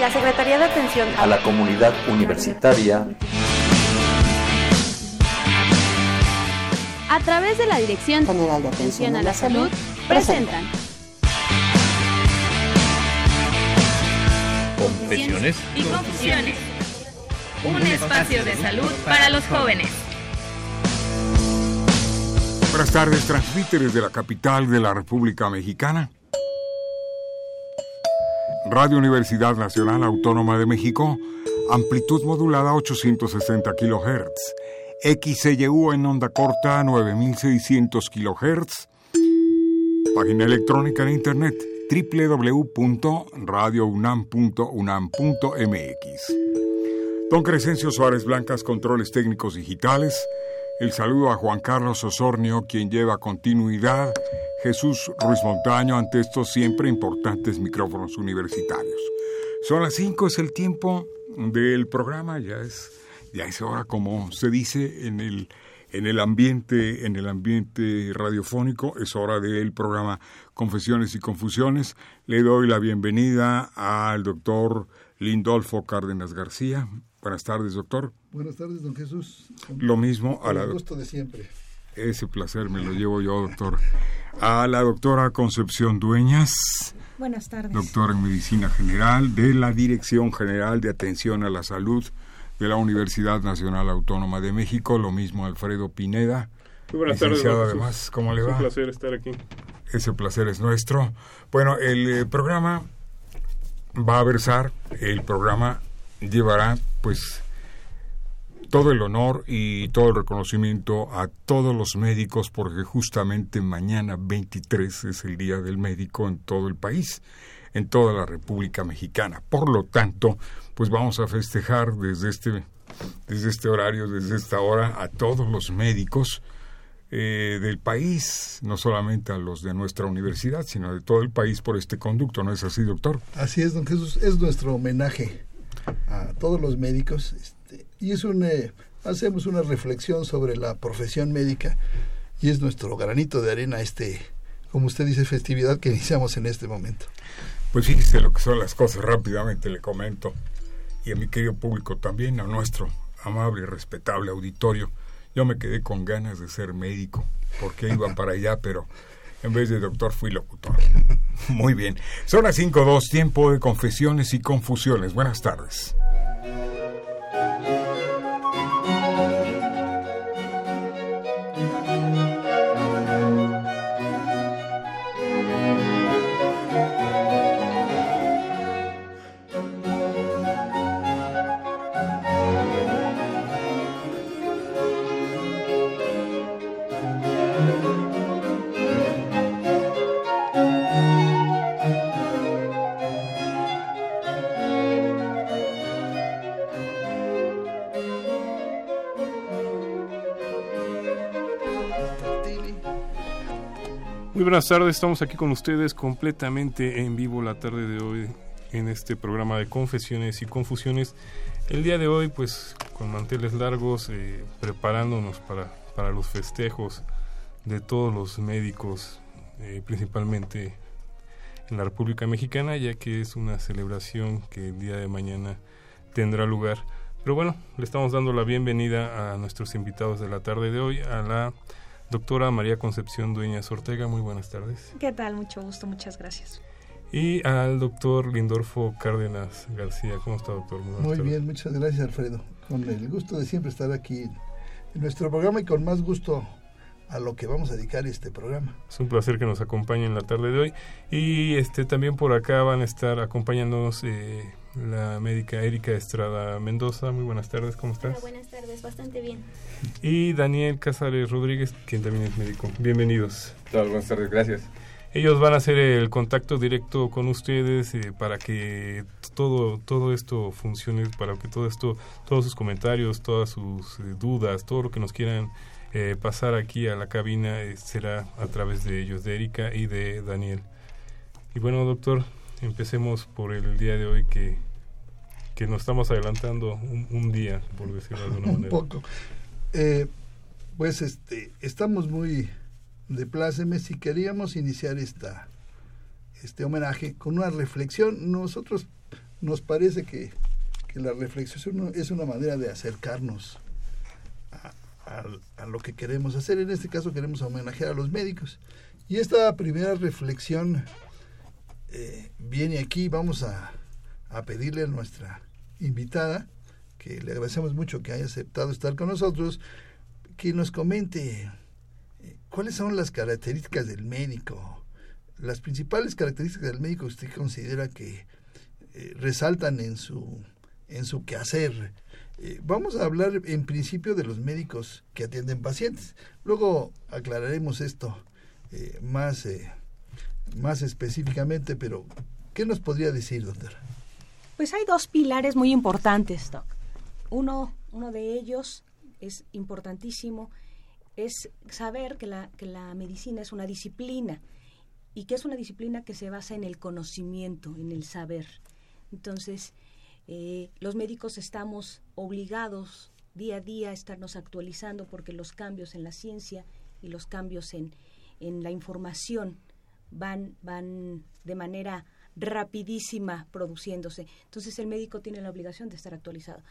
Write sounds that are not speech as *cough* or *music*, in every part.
la Secretaría de Atención a la Comunidad Universitaria a través de la Dirección General de Atención a la Salud presentan Confesiones y Confusiones. Un espacio de salud para los jóvenes. Buenas tardes, transmite desde la capital de la República Mexicana. Radio Universidad Nacional Autónoma de México, amplitud modulada 860 kHz. XCU en onda corta 9600 kHz. Página electrónica de internet www.radiounam.unam.mx. Don Crescencio Suárez Blancas, controles técnicos digitales. El saludo a Juan Carlos Osornio, quien lleva continuidad. Jesús Ruiz Montaño ante estos siempre importantes micrófonos universitarios. Son las 5, es el tiempo del programa, ya es, ya es hora, como se dice en el, en el ambiente, en el ambiente radiofónico, es hora del programa Confesiones y Confusiones. Le doy la bienvenida al doctor Lindolfo Cárdenas García. Buenas tardes, doctor. Buenas tardes, don Jesús. Lo mismo a la... Gusto de siempre. Ese placer me lo llevo yo, doctor. A la doctora Concepción Dueñas. Buenas tardes. Doctora en Medicina General de la Dirección General de Atención a la Salud de la Universidad Nacional Autónoma de México. Lo mismo Alfredo Pineda. Muy buenas tardes, además, ¿cómo le Es va? un placer estar aquí. Ese placer es nuestro. Bueno, el eh, programa va a versar, el programa llevará pues todo el honor y todo el reconocimiento a todos los médicos porque justamente mañana 23 es el Día del Médico en todo el país, en toda la República Mexicana. Por lo tanto, pues vamos a festejar desde este desde este horario, desde esta hora a todos los médicos eh, del país, no solamente a los de nuestra universidad, sino de todo el país por este conducto, ¿no es así, doctor? Así es, don Jesús. Es nuestro homenaje a todos los médicos. Y es un, hacemos una reflexión sobre la profesión médica y es nuestro granito de arena este, como usted dice, festividad que iniciamos en este momento. Pues fíjese lo que son las cosas, rápidamente le comento, y a mi querido público también, a nuestro amable y respetable auditorio. Yo me quedé con ganas de ser médico, porque iba para allá, pero en vez de doctor fui locutor. Muy bien. Son las 5.2, tiempo de confesiones y confusiones. Buenas tardes. Muy buenas tardes, estamos aquí con ustedes completamente en vivo la tarde de hoy en este programa de confesiones y confusiones. El día de hoy, pues con manteles largos, eh, preparándonos para, para los festejos de todos los médicos, eh, principalmente en la República Mexicana, ya que es una celebración que el día de mañana tendrá lugar. Pero bueno, le estamos dando la bienvenida a nuestros invitados de la tarde de hoy, a la doctora María Concepción Dueñas Ortega. Muy buenas tardes. ¿Qué tal? Mucho gusto, muchas gracias. Y al doctor Lindorfo Cárdenas García. ¿Cómo está, doctor? Buenas Muy tardes. bien, muchas gracias, Alfredo. Con el gusto de siempre estar aquí en nuestro programa y con más gusto a lo que vamos a dedicar este programa. Es un placer que nos acompañen la tarde de hoy. Y este también por acá van a estar acompañándonos eh, la médica Erika Estrada Mendoza. Muy buenas tardes, ¿cómo estás? Hola, buenas tardes, bastante bien. Y Daniel Casares Rodríguez, quien también es médico. Bienvenidos. Tal, buenas tardes, gracias. Ellos van a hacer el contacto directo con ustedes eh, para que todo todo esto funcione, para que todo esto, todos sus comentarios, todas sus eh, dudas, todo lo que nos quieran eh, pasar aquí a la cabina eh, será a través de ellos, de Erika y de Daniel. Y bueno, doctor, empecemos por el día de hoy que, que nos estamos adelantando un, un día, por decirlo de alguna *laughs* Un manera. poco. Eh, pues este, estamos muy de plácemes y queríamos iniciar esta, este homenaje con una reflexión. Nosotros nos parece que, que la reflexión es una manera de acercarnos a, a, a, lo que queremos hacer. En este caso queremos homenajear a los médicos. Y esta primera reflexión eh, viene aquí, vamos a, a pedirle a nuestra invitada, que le agradecemos mucho que haya aceptado estar con nosotros, que nos comente eh, cuáles son las características del médico, las principales características del médico que usted considera que eh, resaltan en su, en su quehacer. Eh, vamos a hablar en principio de los médicos que atienden pacientes. Luego aclararemos esto más, más específicamente, pero ¿qué nos podría decir, doctora? Pues hay dos pilares muy importantes, Doc. Uno, uno de ellos es importantísimo, es saber que la, que la medicina es una disciplina y que es una disciplina que se basa en el conocimiento, en el saber. Entonces, eh, los médicos estamos obligados día a día a estarnos actualizando porque los cambios en la ciencia y los cambios en, en la información van, van de manera rapidísima produciéndose. Entonces el médico tiene la obligación de estar actualizado.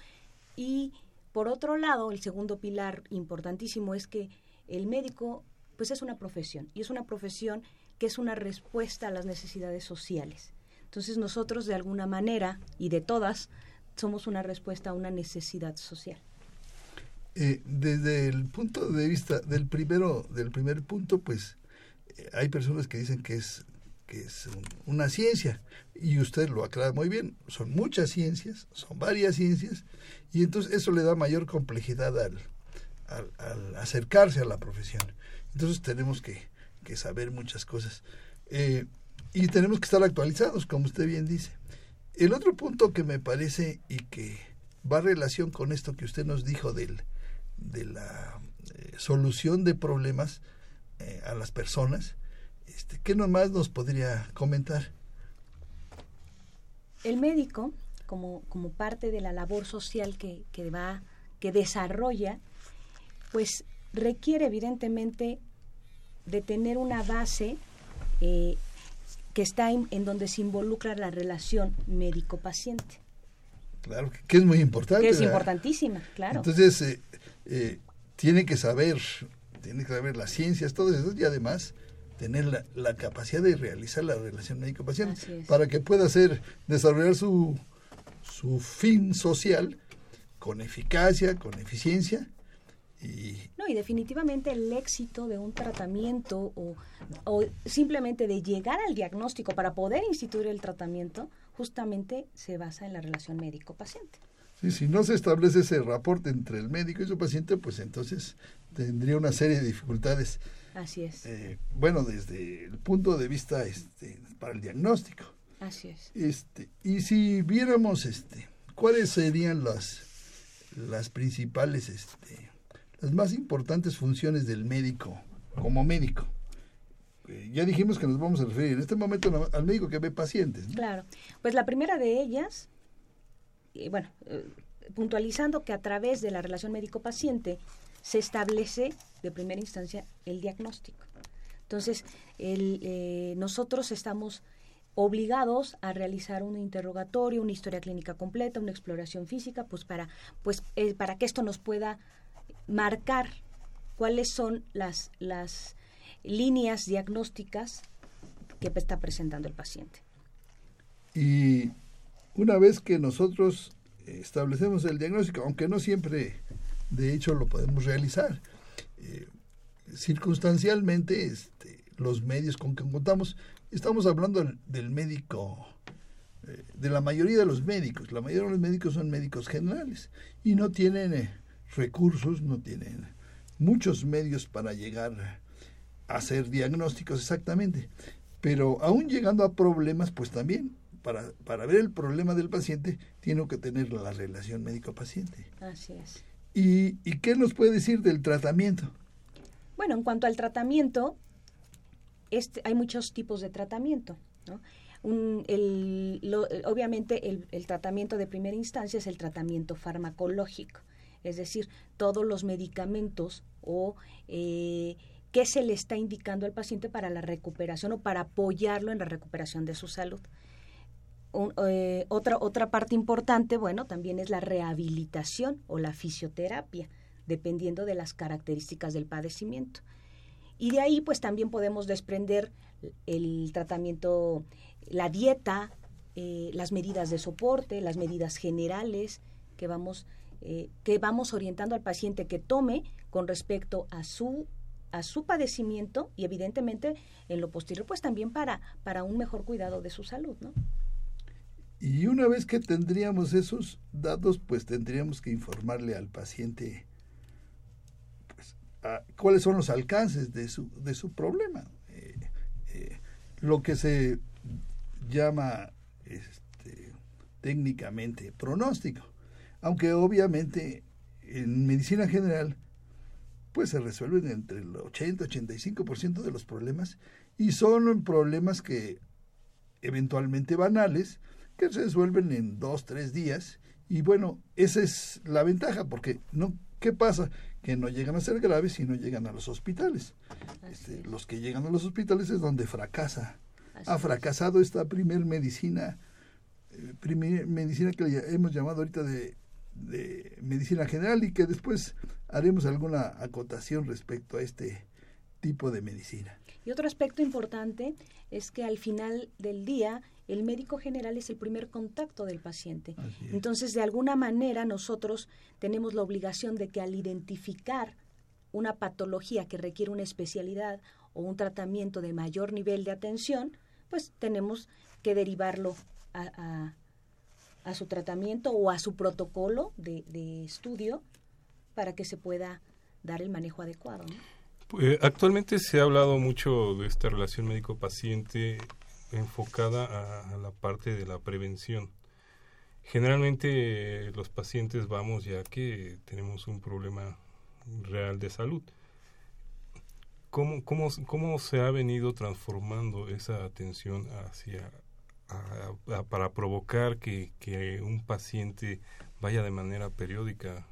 Y por otro lado, el segundo pilar importantísimo es que el médico pues es una profesión y es una profesión que es una respuesta a las necesidades sociales. Entonces nosotros de alguna manera y de todas somos una respuesta a una necesidad social. Eh, desde el punto de vista del primero del primer punto, pues hay personas que dicen que es que es un, una ciencia y usted lo aclara muy bien. Son muchas ciencias, son varias ciencias y entonces eso le da mayor complejidad al, al, acercarse a la profesión. Entonces tenemos que, que saber muchas cosas. Eh, y tenemos que estar actualizados, como usted bien dice. El otro punto que me parece y que va a relación con esto que usted nos dijo del, de la eh, solución de problemas eh, a las personas, este, ¿qué nomás nos podría comentar? El médico, como, como parte de la labor social que, que va, que desarrolla, pues requiere evidentemente de tener una base eh, que está en, en, donde se involucra la relación médico-paciente. Claro, que es muy importante. Que es importantísima, claro. Entonces, eh, eh, tiene que saber, tiene que saber las ciencias, todo eso, y además tener la, la capacidad de realizar la relación médico-paciente para que pueda hacer, desarrollar su, su fin social con eficacia, con eficiencia y, no, y definitivamente el éxito de un tratamiento o, o, simplemente de llegar al diagnóstico para poder instituir el tratamiento, justamente se basa en la relación médico-paciente. Sí, si no se establece ese reporte entre el médico y su paciente, pues entonces tendría una serie de dificultades. Así es. Eh, bueno, desde el punto de vista este, para el diagnóstico. Así es. Este, y si viéramos este, cuáles serían las, las principales este, las más importantes funciones del médico como médico. Eh, ya dijimos que nos vamos a referir en este momento al médico que ve pacientes. ¿no? Claro, pues la primera de ellas, bueno, eh, puntualizando que a través de la relación médico-paciente se establece de primera instancia el diagnóstico. Entonces, el, eh, nosotros estamos obligados a realizar un interrogatorio, una historia clínica completa, una exploración física, pues para, pues, eh, para que esto nos pueda marcar cuáles son las, las líneas diagnósticas que está presentando el paciente. Y una vez que nosotros establecemos el diagnóstico, aunque no siempre de hecho lo podemos realizar, eh, circunstancialmente este, los medios con que contamos, estamos hablando del, médico, eh, de la mayoría de los médicos, la mayoría de los médicos son médicos generales y no tienen... Eh, recursos, no tienen muchos medios para llegar a hacer diagnósticos exactamente. Pero aún llegando a problemas, pues también para, para ver el problema del paciente, tiene que tener la relación médico-paciente. Así es. ¿Y, ¿Y qué nos puede decir del tratamiento? Bueno, en cuanto al tratamiento, este, hay muchos tipos de tratamiento. ¿no? Un, el, lo, obviamente el, el tratamiento de primera instancia es el tratamiento farmacológico es decir, todos los medicamentos o eh, qué se le está indicando al paciente para la recuperación o para apoyarlo en la recuperación de su salud. Eh, otra, otra parte importante, bueno, también es la rehabilitación o la fisioterapia, dependiendo de las características del padecimiento. Y de ahí, pues también podemos desprender el tratamiento, la dieta, eh, las medidas de soporte, las medidas generales que vamos, eh, que vamos orientando al paciente que tome con respecto a su a su padecimiento y evidentemente en lo posterior pues también para, para un mejor cuidado de su salud, ¿no? Y una vez que tendríamos esos datos, pues tendríamos que informarle al paciente pues, cuáles son los alcances de su, de su problema. Eh, eh, lo que se llama este, técnicamente pronóstico. Aunque obviamente en medicina general pues se resuelven entre el 80-85% de los problemas y son problemas que eventualmente banales que se resuelven en dos, tres días y bueno, esa es la ventaja porque no ¿qué pasa? Que no llegan a ser graves y no llegan a los hospitales. Este, los que llegan a los hospitales es donde fracasa. ha fracasado esta primer medicina, eh, primer medicina que hemos llamado ahorita de de medicina general y que después haremos alguna acotación respecto a este tipo de medicina. Y otro aspecto importante es que al final del día el médico general es el primer contacto del paciente. Entonces, de alguna manera nosotros tenemos la obligación de que al identificar una patología que requiere una especialidad o un tratamiento de mayor nivel de atención, pues tenemos que derivarlo a, a su tratamiento o a su protocolo de, estudio para que se pueda dar el manejo adecuado. Pues, actualmente se ha hablado mucho de esta relación médico-paciente enfocada a, la parte de la prevención. Generalmente los pacientes vamos ya que tenemos un problema real de salud. ¿Cómo, cómo, cómo se ha venido transformando esa atención hacia para provocar que, un paciente vaya de manera periódica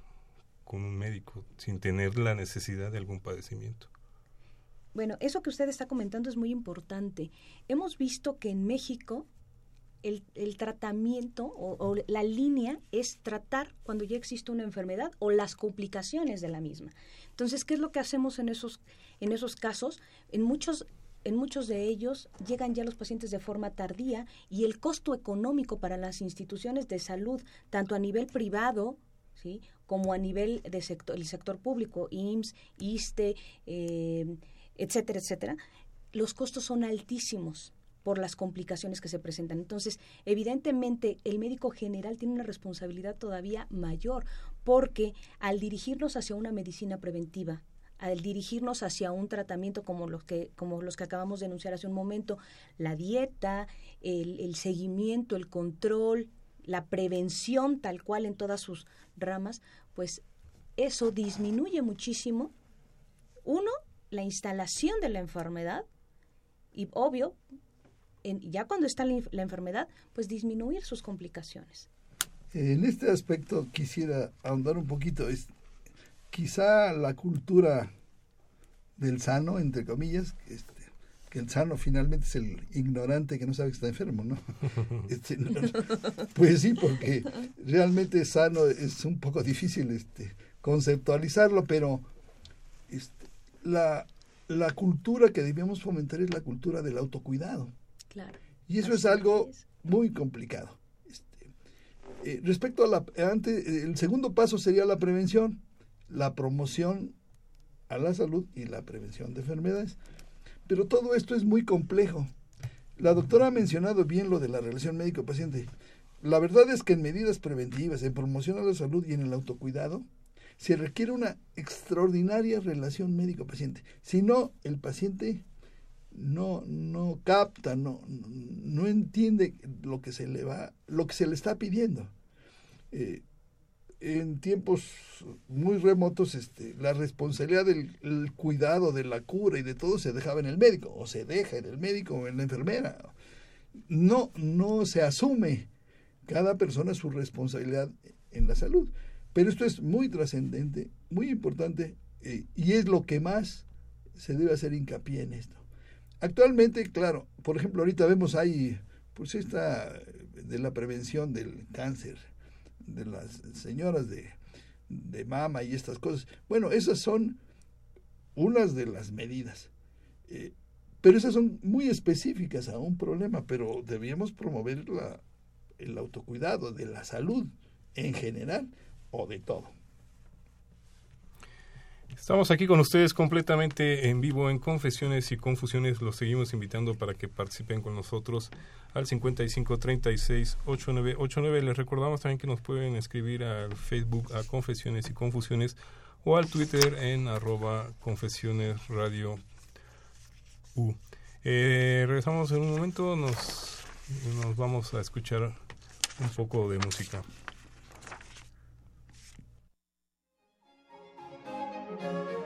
con un médico sin tener la necesidad de algún padecimiento. Bueno, eso que usted está comentando es muy importante. Hemos visto que en México el, tratamiento o, la línea es tratar cuando ya existe una enfermedad o las complicaciones de la misma. Entonces, ¿qué es lo que hacemos en esos, en esos casos? En muchos en muchos de ellos llegan ya los pacientes de forma tardía y el costo económico para las instituciones de salud, tanto a nivel privado, ¿sí? como a nivel del sector, el sector público, IMSS, ISTE, eh, etcétera, etcétera, los costos son altísimos por las complicaciones que se presentan. Entonces, evidentemente, el médico general tiene una responsabilidad todavía mayor, porque al dirigirnos hacia una medicina preventiva, al dirigirnos hacia un tratamiento como los que, como los que acabamos de denunciar hace un momento, la dieta, el, seguimiento, el control, la prevención tal cual en todas sus ramas, pues eso disminuye muchísimo, uno, la instalación de la enfermedad y obvio, ya cuando está la, la enfermedad, pues disminuir sus complicaciones. En este aspecto quisiera ahondar un poquito. Es, quizá la cultura del sano, entre comillas, este, que el sano finalmente es el ignorante que no sabe que está enfermo, ¿no? *laughs* Este, pues sí, porque realmente sano es un poco difícil este, conceptualizarlo, pero la, la cultura que debemos fomentar es la cultura del autocuidado. Claro. Y eso es algo muy complicado. Este, eh, respecto a la antes, el segundo paso sería la prevención la promoción a la salud y la prevención de enfermedades. Pero todo esto es muy complejo. La doctora ha mencionado bien lo de la relación médico-paciente. La verdad es que en medidas preventivas, en promoción a la salud y en el autocuidado, se requiere una extraordinaria relación médico-paciente. Si no, el paciente no, no capta, no, no entiende lo que se le va, lo que se le está pidiendo. Eh, en tiempos muy remotos este, la responsabilidad del cuidado, de la cura y de todo se dejaba en el médico, o se deja en el médico o en la enfermera. No, no se asume cada persona su responsabilidad en la salud. Pero esto es muy trascendente, muy importante, eh, y es lo que más se debe hacer hincapié en esto. Actualmente, claro, por ejemplo, ahorita vemos ahí, pues esta de la prevención del cáncer, de las señoras de, de mama y estas cosas. Bueno, esas son unas de las medidas. Eh, pero esas son muy específicas a un problema, pero debíamos promover la, el autocuidado de la salud en general o de todo. Estamos aquí con ustedes completamente en vivo en Confesiones y Confusiones. Los seguimos invitando para que participen con nosotros al 5536-8989. Les recordamos también que nos pueden escribir al Facebook a Confesiones y Confusiones o al Twitter en arroba Confesiones Radio U. Eh, regresamos en un momento, nos, nos vamos a escuchar un poco de música. Thank you.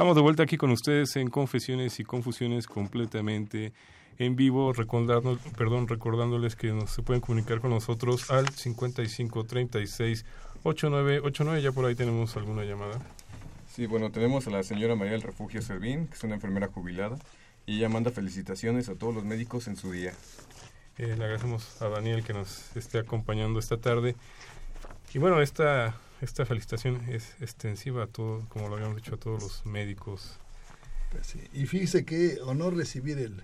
Estamos de vuelta aquí con ustedes en Confesiones y Confusiones completamente en vivo, recordando, perdón, recordándoles que nos, se pueden comunicar con nosotros al 5536 8989. Ya por ahí tenemos alguna llamada. Sí, bueno, tenemos a la señora María del Refugio Servín, que es una enfermera jubilada, y ella manda felicitaciones a todos los médicos en su día. Eh, le agradecemos a Daniel que nos esté acompañando esta tarde. Y bueno, esta esta felicitación es extensiva a todos, como lo habíamos dicho, a todos los médicos. Pues y fíjese qué honor recibir el,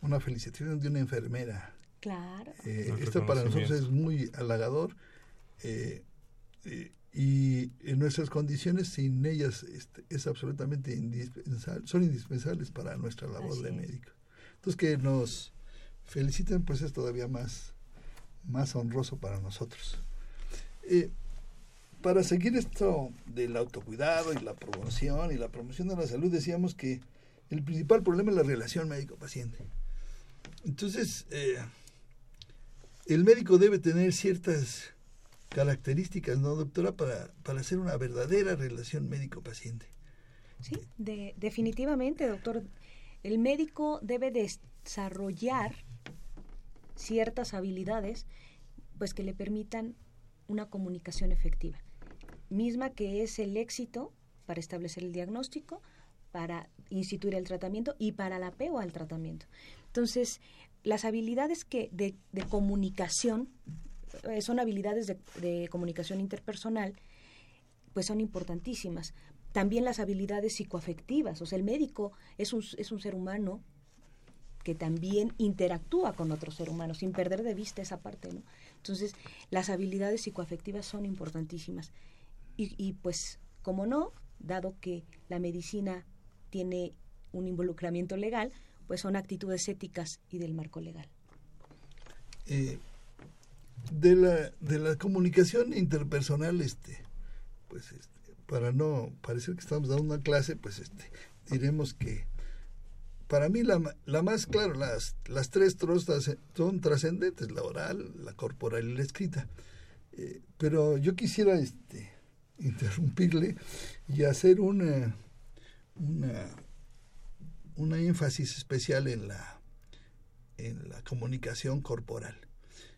una felicitación de una enfermera. Claro. Eh, esto para nosotros es muy halagador eh, eh, y en nuestras condiciones sin ellas este, es absolutamente indispensable, son indispensables para nuestra labor de médico. Entonces que nos feliciten pues es todavía más, más honroso para nosotros. Eh, para seguir esto del autocuidado y la promoción y la promoción de la salud, decíamos que el principal problema es la relación médico-paciente. Entonces, eh, el médico debe tener ciertas características, ¿no, doctora, para, para hacer una verdadera relación médico-paciente? Sí, de, definitivamente, doctor. El médico debe desarrollar ciertas habilidades pues que le permitan una comunicación efectiva misma que es el éxito para establecer el diagnóstico, para instituir el tratamiento y para el apego al tratamiento. Entonces, las habilidades que de, comunicación eh, son habilidades de, de, comunicación interpersonal, pues son importantísimas. También las habilidades psicoafectivas, o sea, el médico es un, es un ser humano que también interactúa con otro ser humano, sin perder de vista esa parte, ¿no? Entonces, las habilidades psicoafectivas son importantísimas. Y, pues, como no, dado que la medicina tiene un involucramiento legal, pues son actitudes éticas y del marco legal. Eh, de, la, de la comunicación interpersonal, este, pues este, para no parecer que estamos dando una clase, pues este, diremos que para mí la, la más, claro, las, las tres trostas son trascendentes, la oral, la corporal y la escrita. Eh, pero yo quisiera este, interrumpirle y hacer una, una, una énfasis especial en la, en la comunicación corporal.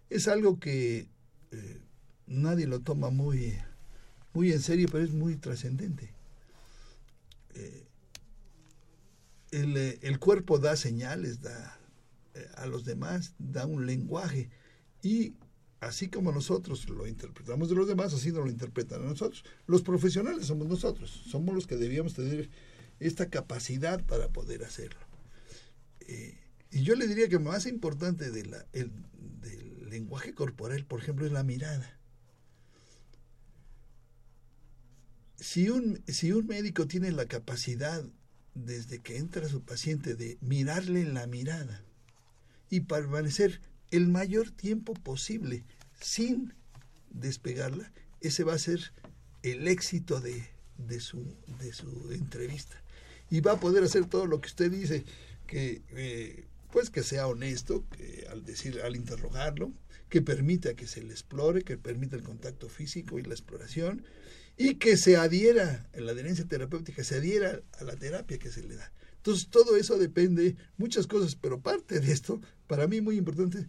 Es algo que eh, nadie lo toma muy, muy en serio, pero es muy trascendente. Eh, el, el, cuerpo da señales, da a los demás, da un lenguaje y así como nosotros lo interpretamos de los demás, así nos lo interpretan a nosotros. Los profesionales somos nosotros, somos los que debíamos tener esta capacidad para poder hacerlo. Eh, y yo le diría que más importante del lenguaje corporal, por ejemplo, es la mirada. Si un, si un médico tiene la capacidad, desde que entra su paciente, de mirarle en la mirada y permanecer el mayor tiempo posible sin despegarla, ese va a ser el éxito de, de, su, de su entrevista. Y va a poder hacer todo lo que usted dice, que eh, pues que sea honesto que al decir, al interrogarlo, que permita que se le explore, que permita el contacto físico y la exploración, y que se adhiera, en la adherencia terapéutica, se adhiera a la terapia que se le da. Entonces todo eso depende, muchas cosas, pero parte de esto, para mí muy importante,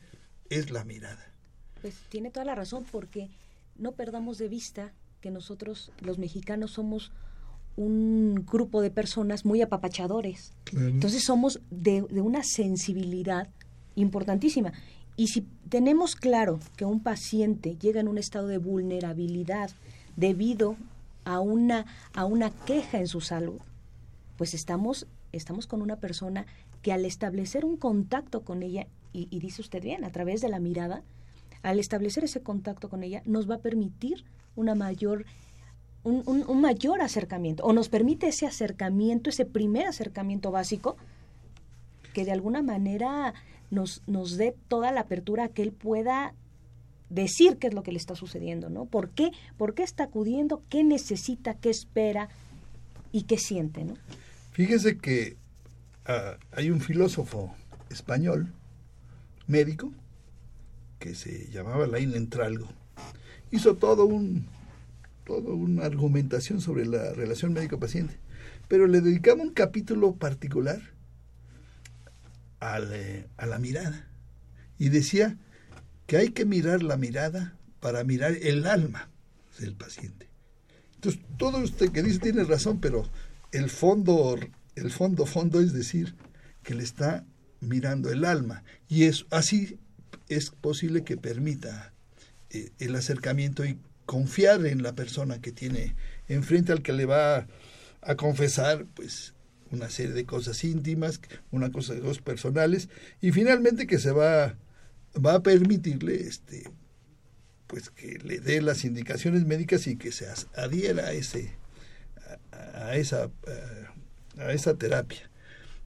es la mirada. Pues tiene toda la razón, porque no perdamos de vista que nosotros, los mexicanos, somos un grupo de personas muy apapachadores. Entonces somos de, de, una sensibilidad importantísima. Y si tenemos claro que un paciente llega en un estado de vulnerabilidad debido a una, a una queja en su salud, pues estamos, estamos con una persona que al establecer un contacto con ella, y, dice usted bien, a través de la mirada, al establecer ese contacto con ella, nos va a permitir una mayor un, un, mayor acercamiento o nos permite ese acercamiento, ese primer acercamiento básico que de alguna manera nos, nos dé toda la apertura a que él pueda decir qué es lo que le está sucediendo, ¿no? ¿Por qué, ¿Por qué está acudiendo? ¿Qué necesita? ¿Qué espera? ¿Y qué siente, ¿no? Fíjese que uh, hay un filósofo español, médico, que se llamaba Lain Entralgo. Hizo todo un toda una argumentación sobre la relación médico-paciente, pero le dedicaba un capítulo particular al, eh, a la mirada y decía que hay que mirar la mirada para mirar el alma del paciente. Entonces, todo usted que dice tiene razón, pero el fondo, el fondo, fondo es decir que le está mirando el alma. Y es así es posible que permita eh, el acercamiento y confiar en la persona que tiene enfrente al que le va a confesar pues una serie de cosas íntimas, una cosa de dos personales y finalmente que se va va a permitirle este pues que le dé las indicaciones médicas y que se adhiera a ese a, esa a, esa terapia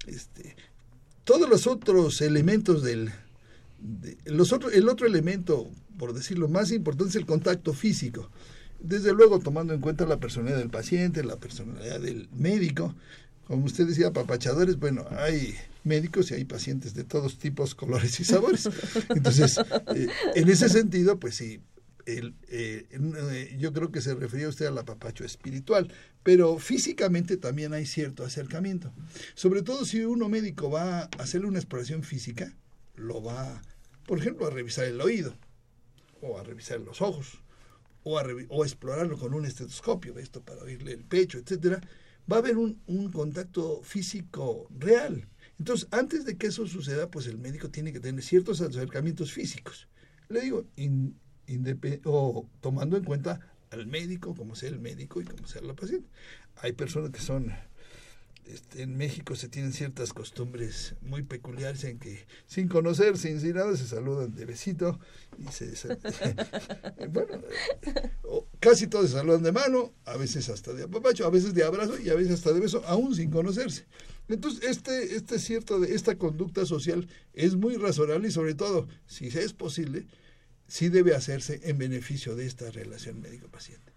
este todos los otros elementos del los otro, el otro elemento por decirlo, más importante es el contacto físico. Desde luego, tomando en cuenta la personalidad del paciente, la personalidad del médico. Como usted decía, papachadores, bueno, hay médicos y hay pacientes de todos tipos, *laughs* colores y sabores. Entonces, eh, en ese sentido, pues sí, eh, eh, yo creo que se refería usted al apapacho espiritual, pero físicamente también hay cierto acercamiento. Sobre todo si uno médico va a hacerle una exploración física, lo va, por ejemplo, a revisar el oído o a revisar los ojos, o a, explorarlo con un estetoscopio, esto para oírle el pecho, etcétera, va a haber un, un, contacto físico real. Entonces, antes de que eso suceda, pues el médico tiene que tener ciertos acercamientos físicos. Le digo, in, o tomando en cuenta al médico, como sea el médico y como sea la paciente. Hay personas que son este, en México se tienen ciertas costumbres muy peculiares en que sin conocer, sin nada, se saludan de besito y se... *laughs* bueno, casi todos se saludan de mano, a veces hasta de apapacho, a veces de abrazo y a veces hasta de beso, aún sin conocerse. Entonces, este, este cierto de esta conducta social es muy razonable y sobre todo, si es posible, sí debe hacerse en beneficio de esta relación médico-paciente.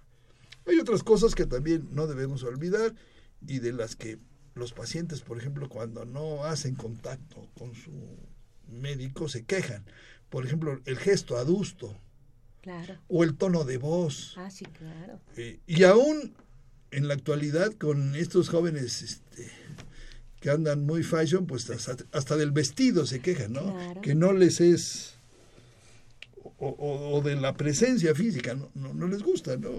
Hay otras cosas que también no debemos olvidar y de las que los pacientes, por ejemplo, cuando no hacen contacto con su médico, se quejan. Por ejemplo, el gesto adusto. O el tono de voz. Ah, sí, claro. Eh, y aún en la actualidad, con estos jóvenes este, que andan muy fashion, pues hasta, del vestido se quejan, ¿no? Que no les es. O, de la presencia física, no, no, no les gusta, ¿no?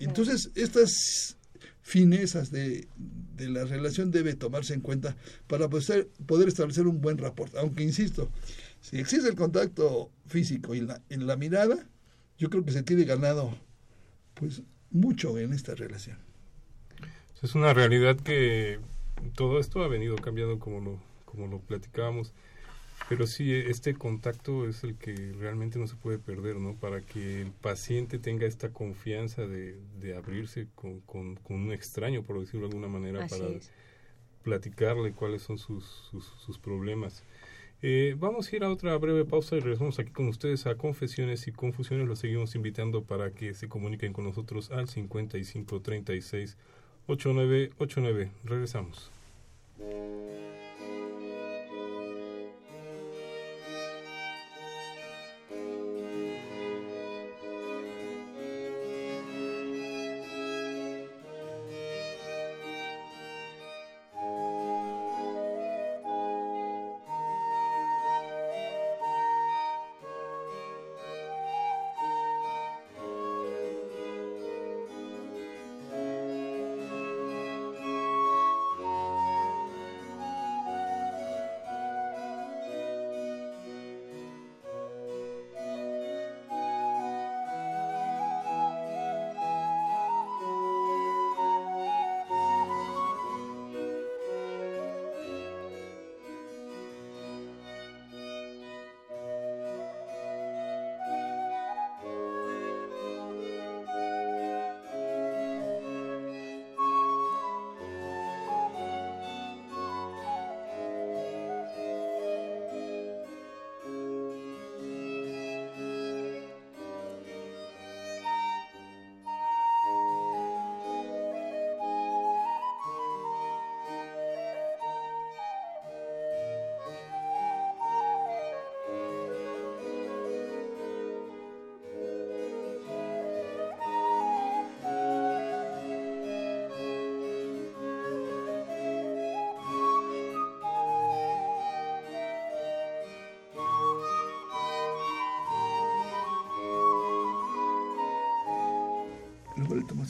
Entonces, estas finezas de, de la relación debe tomarse en cuenta para poder, poder establecer un buen rapport. Aunque, insisto, si existe el contacto físico y la, en la mirada, yo creo que se tiene ganado pues mucho en esta relación. Es una realidad que todo esto ha venido cambiando como lo, como lo platicábamos. Pero sí, este contacto es el que realmente no se puede perder, ¿no? Para que el paciente tenga esta confianza de, de abrirse con, con, un extraño, por decirlo de alguna manera, para platicarle cuáles son sus, sus, sus problemas. Eh, vamos a ir a otra breve pausa y regresamos aquí con ustedes a Confesiones y Confusiones. Los seguimos invitando para que se comuniquen con nosotros al 5536 8989. Regresamos.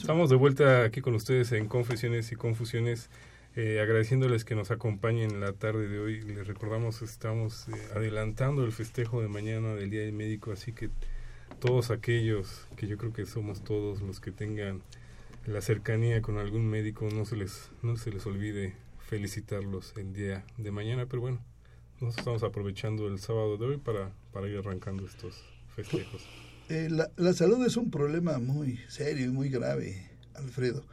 Estamos de vuelta aquí con ustedes en Confesiones y Confusiones, eh, agradeciéndoles que nos acompañen la tarde de hoy. Les recordamos, estamos eh, adelantando el festejo de mañana del Día del Médico, así que todos aquellos, que yo creo que somos todos los que tengan la cercanía con algún médico, no se les, no se les olvide felicitarlos el día de mañana, pero bueno, nos estamos aprovechando el sábado de hoy para, para ir arrancando estos festejos. Eh, la, la, salud es un problema muy serio y muy grave, Alfredo.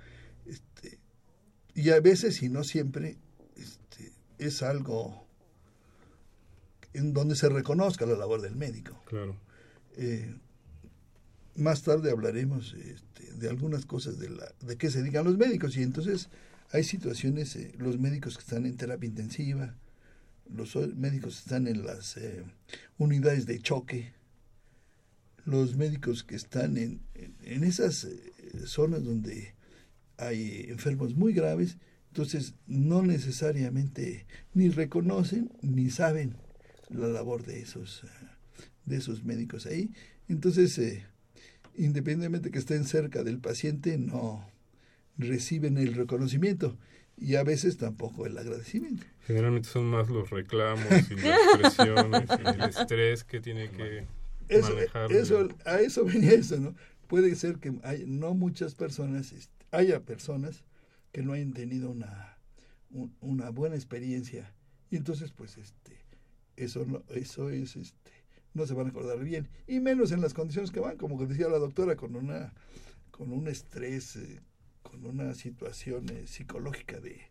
Este, y a veces, y no siempre, este, es algo en donde se reconozca la labor del médico. Claro. Eh, más tarde hablaremos este, de algunas cosas de, la, de qué se digan los médicos. Y entonces hay situaciones, eh, los médicos que están en terapia intensiva, los médicos que están en las unidades de choque, los médicos que están en, en, esas eh, zonas donde hay enfermos muy graves, entonces no necesariamente ni reconocen ni saben la labor de esos, eh, de esos médicos ahí. Entonces, eh, independientemente que estén cerca del paciente, no reciben el reconocimiento y a veces tampoco el agradecimiento. Generalmente son más los reclamos y las presiones y el estrés que tiene que eso, eso, a eso *laughs* venía eso, ¿no? Puede ser que hay, no muchas personas, haya personas que no hayan tenido una, una buena experiencia. Y entonces pues este eso no, eso es este no se van a acordar bien. Y menos en las condiciones que van como decía la doctora con una con un estrés eh, con una situación eh, psicológica de,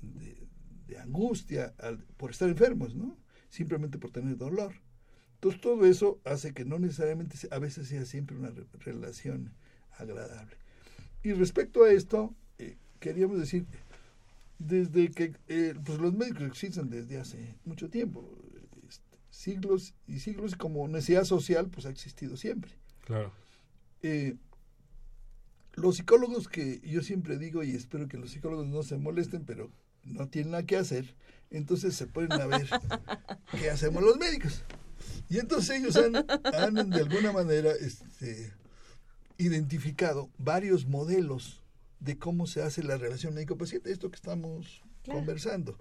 de, angustia por estar enfermos no simplemente por tener dolor entonces todo eso hace que no necesariamente a veces sea siempre una relación agradable. Y respecto a esto, eh, queríamos decir, desde que eh, pues los médicos existen desde hace mucho tiempo, este, siglos y siglos, y como necesidad social, pues ha existido siempre. Claro. Eh, los psicólogos que yo siempre digo, y espero que los psicólogos no se molesten, pero no tienen nada que hacer, entonces se ponen a ver *laughs* qué hacemos los médicos. Y entonces ellos han, de alguna manera este, identificado varios modelos de cómo se hace la relación médico-paciente, esto que estamos conversando.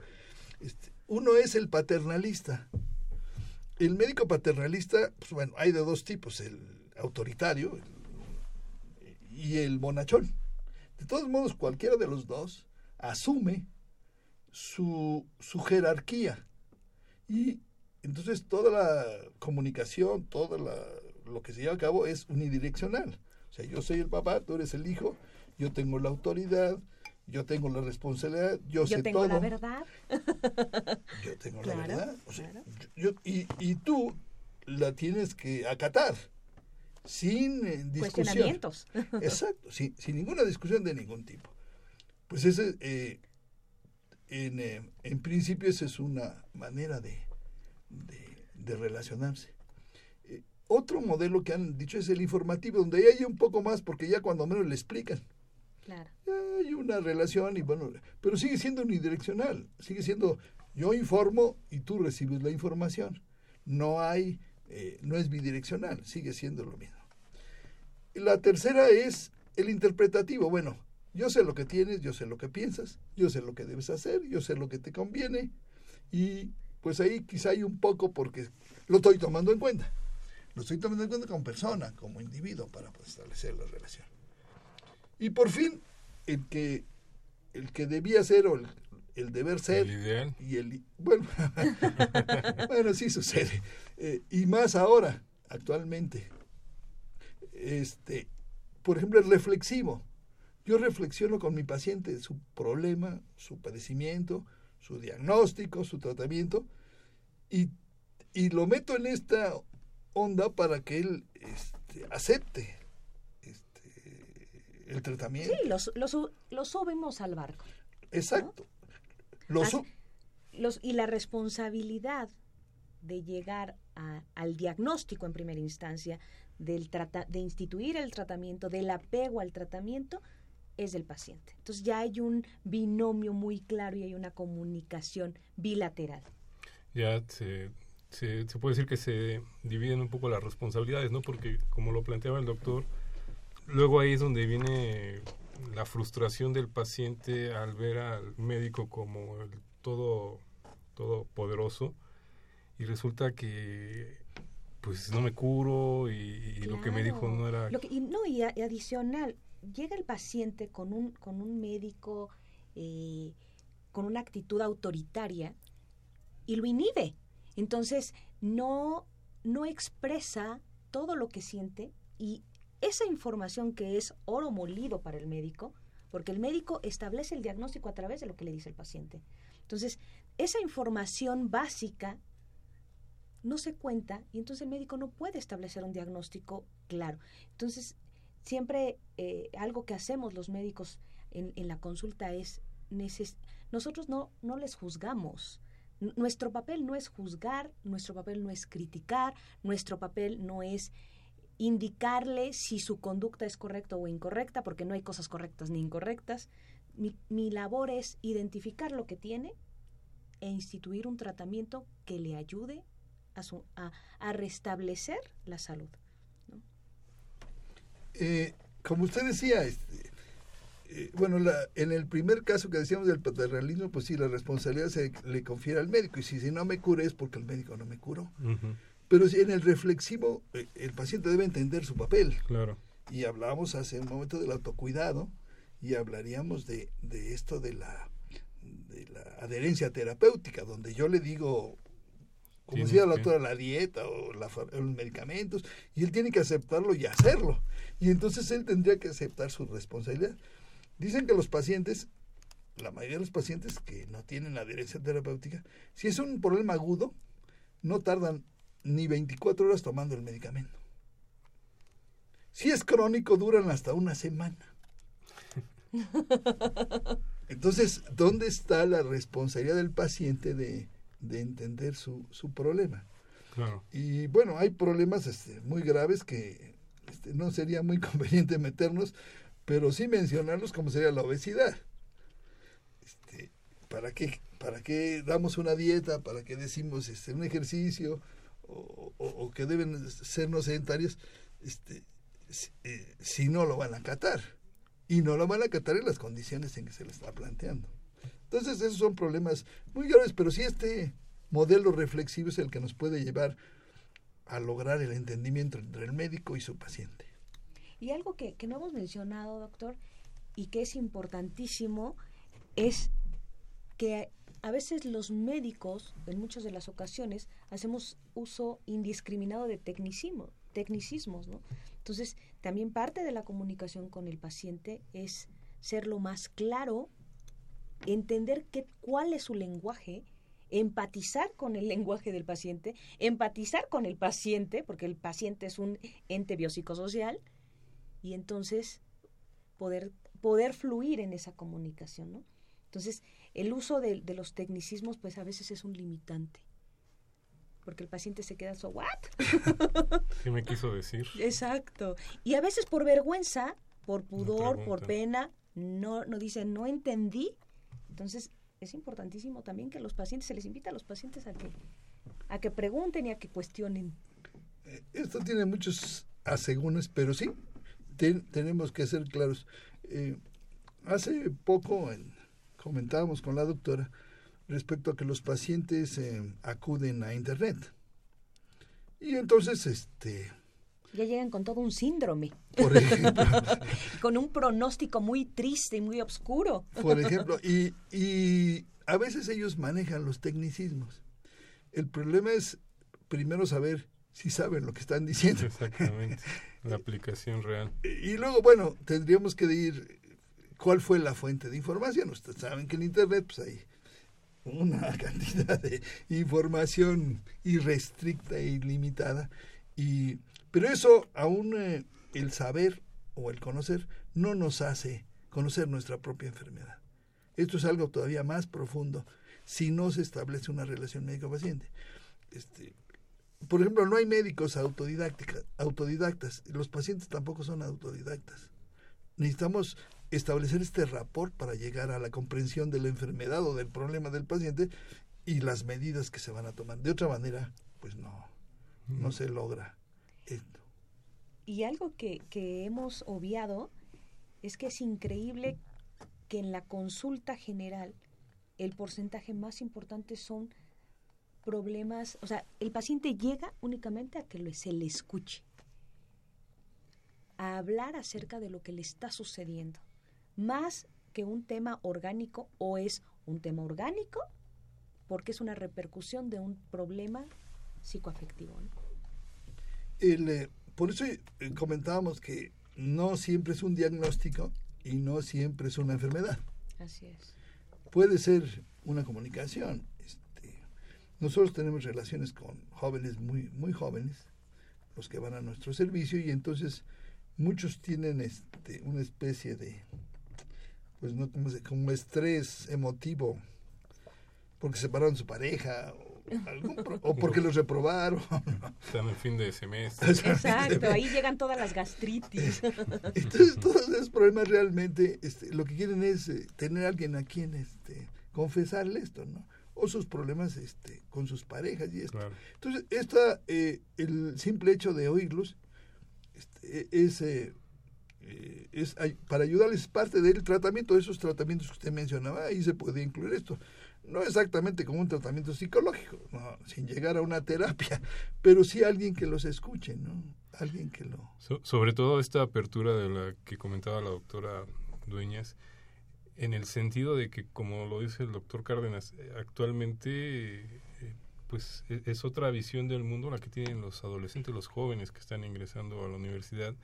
Este, uno es el paternalista. El médico paternalista, pues bueno, hay de dos tipos, el, autoritario y el bonachón. De todos modos, cualquiera de los dos asume su, su jerarquía y entonces toda la comunicación, todo la, lo que se lleva a cabo es unidireccional. O sea, yo soy el papá, tú eres el hijo, yo tengo la autoridad, yo tengo la responsabilidad, yo, Yo sé tengo todo. la verdad. *laughs* Yo tengo Claro, la verdad. O sea, claro. yo- yo- y, y tú la tienes que acatar sin eh, discusión. Cuestionamientos. *laughs* Exacto, sin, sin ninguna discusión de ningún tipo. Pues ese, eh, en, eh, en principio esa es una manera de, de, de relacionarse. Eh, otro modelo que han dicho es el informativo, donde ahí hay un poco más, porque ya cuando menos le explican. Claro. Hay una relación y bueno, pero sigue siendo unidireccional, sigue siendo yo informo y tú recibes la información. No hay, eh, no es bidireccional, sigue siendo lo mismo. La tercera es el interpretativo. Bueno, yo sé lo que tienes, yo sé lo que piensas, yo sé lo que debes hacer, yo sé lo que te conviene y pues ahí quizá hay un poco porque lo estoy tomando en cuenta. Lo estoy tomando en cuenta como persona, como individuo para pues, establecer la relación. Y por fin, el que, el que debía ser o el, el deber ser El ideal. y el bueno *laughs* bueno sí sucede Eh, y más ahora actualmente este por ejemplo el reflexivo yo reflexiono con mi paciente su problema su padecimiento su diagnóstico su tratamiento y, y lo meto en esta onda para que él este, acepte este, el tratamiento Sí, los, los, los subimos al barco. exacto Los, y la responsabilidad de llegar a- al diagnóstico en primera instancia, del trata, de instituir el tratamiento, del apego al tratamiento, es del paciente. Entonces ya hay un binomio muy claro y hay una comunicación bilateral. ya se, se, se puede decir que se dividen un poco las responsabilidades, ¿no? Porque como lo planteaba el doctor, luego ahí es donde viene la frustración del paciente al ver al médico como el todo, todo poderoso y resulta que pues no me curo y, y lo que me dijo no era Lo que- y no, y, a- y adicional, llega el paciente con un, con un médico eh, con una actitud autoritaria y lo inhibe. Entonces, no, no expresa todo lo que siente y esa información que es oro molido para el médico, porque el médico establece el diagnóstico a través de lo que le dice el paciente. Entonces, esa información básica no se cuenta y entonces el médico no puede establecer un diagnóstico claro. Entonces, siempre eh, algo que hacemos los médicos en, en la consulta es, nosotros no, no les juzgamos. Nuestro papel no es juzgar, nuestro papel no es criticar, nuestro papel no es indicarle si su conducta es correcta o incorrecta, porque no hay cosas correctas ni incorrectas. Mi, mi labor es identificar lo que tiene e instituir un tratamiento que le ayude a, su, a, a restablecer la salud. Eh, como usted decía, este, eh, bueno, la, en el primer caso que decíamos del paternalismo, pues sí, la responsabilidad se le confiere al médico. Y si, si no me cura es porque el médico no me curó. Pero si en el reflexivo, eh, el paciente debe entender su papel. claro Y hablábamos hace un momento del autocuidado y hablaríamos de, de esto de la, de la adherencia terapéutica, donde yo le digo, como decía la doctora, la dieta o la los medicamentos, y él tiene que aceptarlo y hacerlo. Y entonces él tendría que aceptar su responsabilidad. Dicen que los pacientes, la mayoría de los pacientes que no tienen adherencia terapéutica, si es un problema agudo, no tardan ni 24 horas tomando el medicamento. Si es crónico, duran hasta una semana. *laughs* Entonces, ¿dónde está la responsabilidad del paciente de, de entender su, su problema? claro Y bueno, hay problemas este, muy graves que este, no sería muy *laughs* conveniente meternos, pero sí mencionarlos como sería la obesidad. Este, ¿para, qué, ¿Para qué damos una dieta? ¿Para qué decimos este, un ejercicio? O, o- o que deben ser no sedentarios, este, si, eh, si no lo van a acatar. Y no lo van a acatar en las condiciones en que se le está planteando. Entonces, esos son problemas muy graves, pero sí este modelo reflexivo es el que nos puede llevar a lograr el entendimiento entre el médico y su paciente. Y algo que, que no hemos mencionado, doctor, y que es importantísimo, es que a veces los médicos, en muchas de las ocasiones, hacemos uso indiscriminado de tecnicismo, tecnicismos, ¿no? Entonces, también parte de la comunicación con el paciente es ser lo más claro, entender qué, cuál es su lenguaje, empatizar con el *laughs* lenguaje del paciente, empatizar con el paciente, porque el paciente es un ente biopsicosocial, y entonces poder, poder fluir en esa comunicación, ¿no? Entonces, el uso de, de, los tecnicismos, pues a veces es un limitante. Porque el paciente se queda so, ¿what? *laughs* ¿Qué me quiso decir? Exacto. Y a veces por vergüenza, por pudor, no por pena, no, no dicen, no entendí. Entonces, es importantísimo también que los pacientes, se les invita a los pacientes a que, a que pregunten y a que cuestionen. Esto tiene muchos asegúnes, pero sí, ten, tenemos que ser claros. Eh, hace poco en, comentábamos con la doctora respecto a que los pacientes eh, acuden a internet. Y entonces, este... Ya llegan con todo un síndrome. Por ejemplo. *laughs* con un pronóstico muy triste y muy oscuro. Por ejemplo, y, y a veces ellos manejan los tecnicismos. El problema es primero saber si saben lo que están diciendo. Exactamente. La *laughs* aplicación real. Y luego, bueno, tendríamos que ir cuál fue la fuente de información. Ustedes saben que en Internet pues hay una *laughs* cantidad de información irrestricta e ilimitada. Y, pero eso, aún eh, el saber o el conocer, no nos hace conocer nuestra propia enfermedad. Esto es algo todavía más profundo si no se establece una relación médico-paciente. Este, por ejemplo, no hay médicos autodidactas. Los pacientes tampoco son autodidactas. Necesitamos establecer este rapport para llegar a la comprensión de la enfermedad o del problema del paciente y las medidas que se van a tomar. De otra manera, pues no, no se logra Y algo que, que hemos obviado es que es increíble que en la consulta general el porcentaje más importante son problemas, o sea, el paciente llega únicamente a que se le escuche, a hablar acerca de lo que le está sucediendo más que un tema orgánico o es un tema orgánico porque es una repercusión de un problema psicoafectivo. El, eh, por eso eh, comentábamos que no siempre es un diagnóstico y no siempre es una enfermedad. Así es. Puede ser una comunicación. Este, nosotros tenemos relaciones con jóvenes muy, muy jóvenes, los que van a nuestro servicio, y entonces muchos tienen este, una especie de pues no como, como estrés emotivo porque separaron su pareja algún pro, o porque los reprobaron. Están en fin de semestre. Exacto, ahí llegan todas las gastritis. *laughs* Entonces, todos esos problemas realmente este, lo que quieren es eh, tener a alguien a quien este, confesarle esto, ¿no? O sus problemas este, con sus parejas y esto. Claro. Entonces, esta, eh, el simple hecho de oírlos este, es eh, eh, es para ayudarles es parte del tratamiento esos tratamientos que usted mencionaba ahí se puede incluir esto no exactamente como un tratamiento psicológico no, sin llegar a una terapia *laughs* pero sí alguien que los escuche no alguien que lo so, sobre todo esta apertura de la que comentaba la doctora Dueñas en el sentido de que como lo dice el doctor Cárdenas actualmente eh, pues es otra visión del mundo la que tienen los adolescentes los jóvenes que están ingresando a la universidad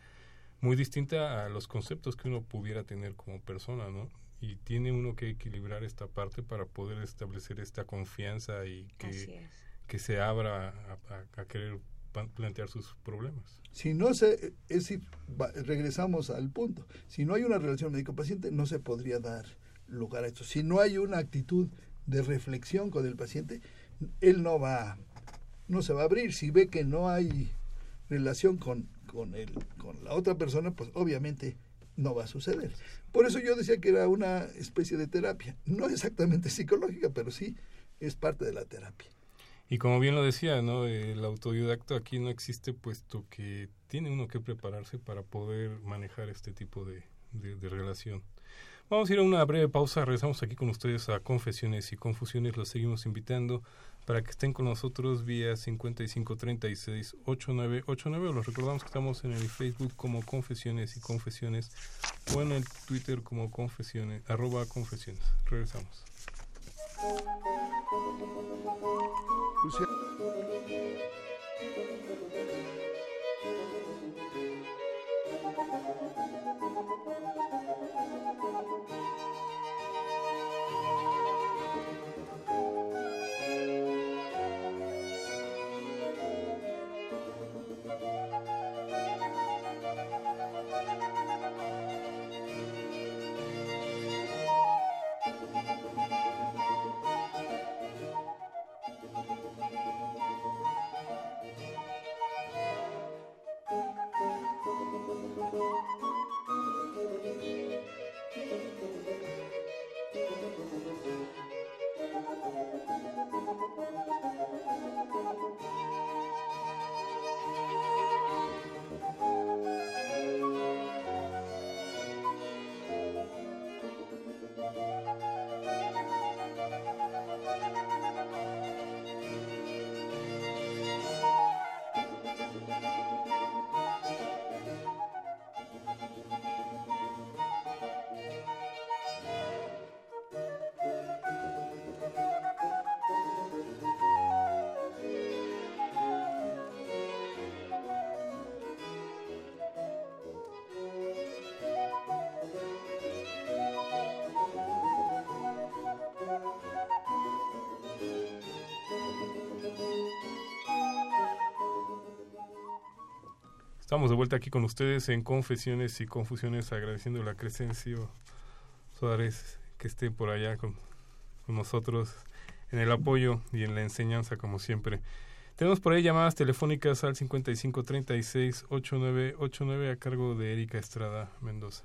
muy distinta a los conceptos que uno pudiera tener como persona, ¿no? Y tiene uno que equilibrar esta parte para poder establecer esta confianza y que, que se abra a, a, a, querer plantear sus problemas. Si no se, es decir, va, regresamos al punto, si no hay una relación médico-paciente, no se podría dar lugar a esto. Si no hay una actitud de reflexión con el paciente, él no va, no se va a abrir. Si ve que no hay relación con, con, el, con la otra persona, pues obviamente no va a suceder. Por eso yo decía que era una especie de terapia, no exactamente *laughs* psicológica, pero sí es parte de la terapia. Y como bien lo decía, ¿no? el autodidacto aquí no existe puesto que tiene uno que prepararse para poder manejar este tipo de, de, de relación. Vamos a ir a una breve pausa, regresamos aquí con ustedes a Confesiones y Confusiones, los seguimos invitando para que estén con nosotros vía 5536-8989. Los recordamos que estamos en el Facebook como Confesiones y Confesiones o en el Twitter como Confesiones, arroba Confesiones. Regresamos. Estamos de vuelta aquí con ustedes en Confesiones y Confusiones, agradeciendo la Crescencio Suárez que esté por allá con, con, nosotros en el apoyo y en la enseñanza, como siempre. Tenemos por ahí llamadas telefónicas al 5536-8989 a cargo de Erika Estrada Mendoza.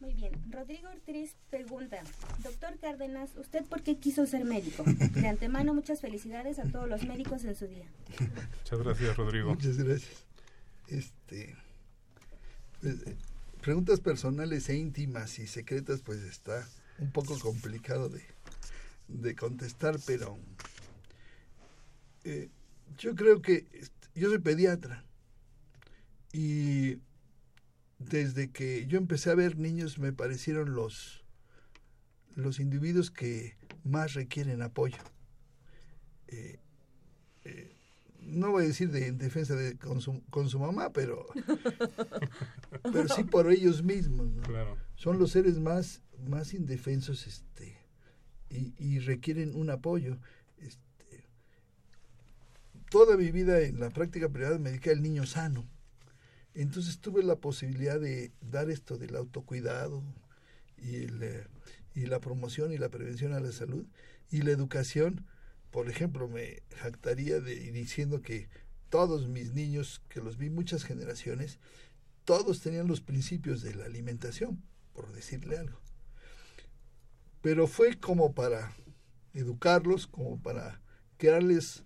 Muy bien. Rodrigo Ortiz pregunta, doctor Cárdenas, ¿usted por qué quiso ser médico? De antemano, muchas felicidades a todos los médicos en su día. Muchas gracias, Rodrigo. Muchas gracias este pues, eh, preguntas personales e íntimas y secretas pues está un poco complicado de, de contestar pero eh, yo creo que yo soy pediatra y desde que yo empecé a ver niños me parecieron los los individuos que más requieren apoyo. Eh, no voy a decir de, en defensa de con su, con su mamá, pero, *laughs* pero sí por ellos mismos. Son los seres más, más indefensos este, y, y requieren un apoyo. Este, toda mi vida en la práctica privada me dediqué al niño sano. Entonces tuve la posibilidad de dar esto del autocuidado y, el, eh, y la promoción y la prevención a la salud y la educación por ejemplo, me jactaría de diciendo que todos mis niños, que los vi muchas generaciones, todos tenían los principios de la alimentación, por decirle algo. Pero fue como para educarlos, como para crearles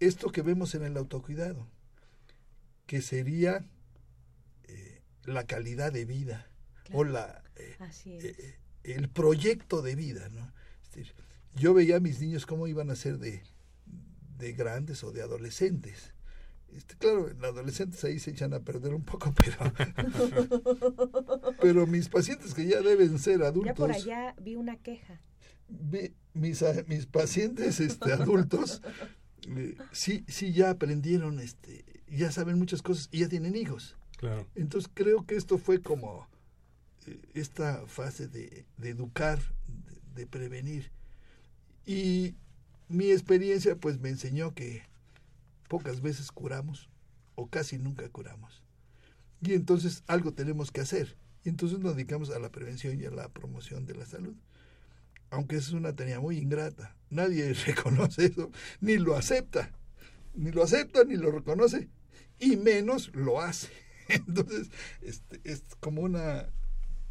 esto que vemos en el autocuidado, que sería eh, la calidad de vida o la eh, eh, el proyecto de vida, ¿no? Es decir, yo veía a mis niños cómo iban a ser de, de grandes o de adolescentes. Este, claro, en adolescentes ahí se echan a perder un poco, *laughs* pero pero mis pacientes que ya deben ser adultos. Ya por allá vi una queja. mis, mis pacientes este, adultos *laughs* eh, sí sí ya aprendieron, este, ya saben muchas cosas y ya tienen hijos. Claro. Entonces creo que esto fue como eh, esta fase de, de educar, de prevenir y mi experiencia pues me enseñó que pocas veces curamos o casi nunca curamos. Y entonces algo tenemos que hacer. Y entonces nos dedicamos a la prevención y a la promoción de la salud. Aunque es una tarea muy ingrata. Nadie *laughs* reconoce eso, ni lo acepta. Ni lo acepta, ni lo reconoce. Y menos lo hace. *laughs* Entonces, este, es como una